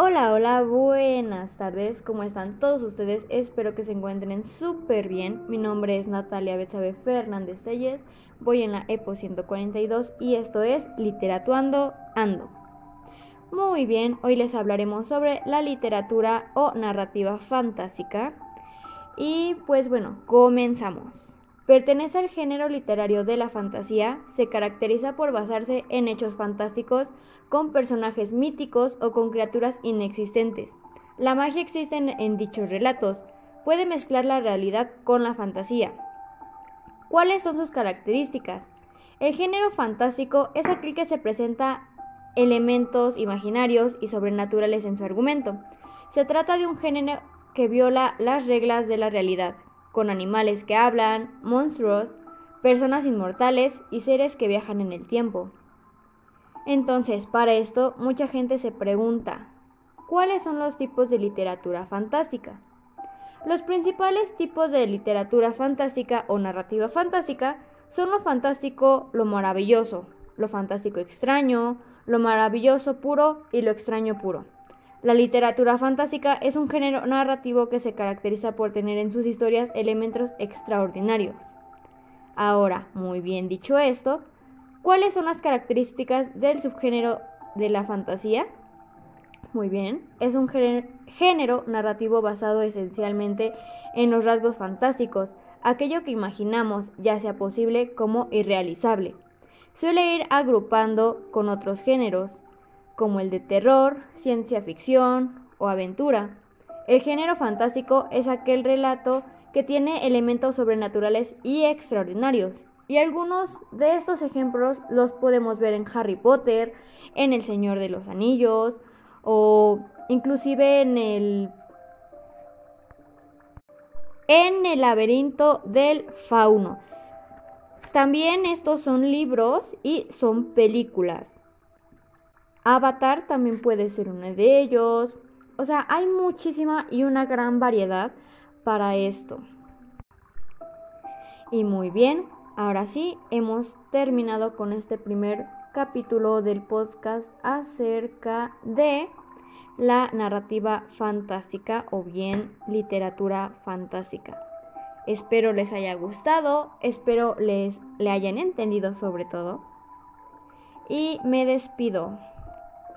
Hola, hola, buenas tardes, ¿cómo están todos ustedes? Espero que se encuentren súper bien. Mi nombre es Natalia Betsabe Fernández Telles, voy en la EPO 142 y esto es Literatuando Ando. Muy bien, hoy les hablaremos sobre la literatura o narrativa fantástica. Y pues bueno, comenzamos. Pertenece al género literario de la fantasía, se caracteriza por basarse en hechos fantásticos con personajes míticos o con criaturas inexistentes. La magia existe en, dichos relatos, puede mezclar la realidad con la fantasía. ¿Cuáles son sus características? El género fantástico es aquel que se presenta elementos imaginarios y sobrenaturales en su argumento. Se trata de un género que viola las reglas de la realidad, con animales que hablan, monstruos, personas inmortales y seres que viajan en el tiempo. Entonces, para esto, mucha gente se pregunta, ¿cuáles son los tipos de literatura fantástica? Los principales tipos de literatura fantástica o narrativa fantástica son lo fantástico, lo maravilloso, lo fantástico extraño, lo maravilloso puro y lo extraño puro. La literatura fantástica es un género narrativo que se caracteriza por tener en sus historias elementos extraordinarios. Ahora, muy bien dicho esto, ¿cuáles son las características del subgénero de la fantasía? Muy bien, es un género narrativo basado esencialmente en los rasgos fantásticos, aquello que imaginamos, ya sea posible como irrealizable. Suele ir agrupando con otros géneros, como el de terror, ciencia ficción o aventura. El género fantástico es aquel relato que tiene elementos sobrenaturales y extraordinarios. Y algunos de estos ejemplos los podemos ver en Harry Potter, en El Señor de los Anillos o inclusive en el en el laberinto del fauno. También estos son libros y son películas. Avatar también puede ser uno de ellos. O sea, hay muchísima y una gran variedad para esto. Y muy bien, ahora sí, hemos terminado con este primer capítulo del podcast acerca de la narrativa fantástica o bien literatura fantástica. Espero les haya gustado, espero les le hayan entendido sobre todo. Y me despido.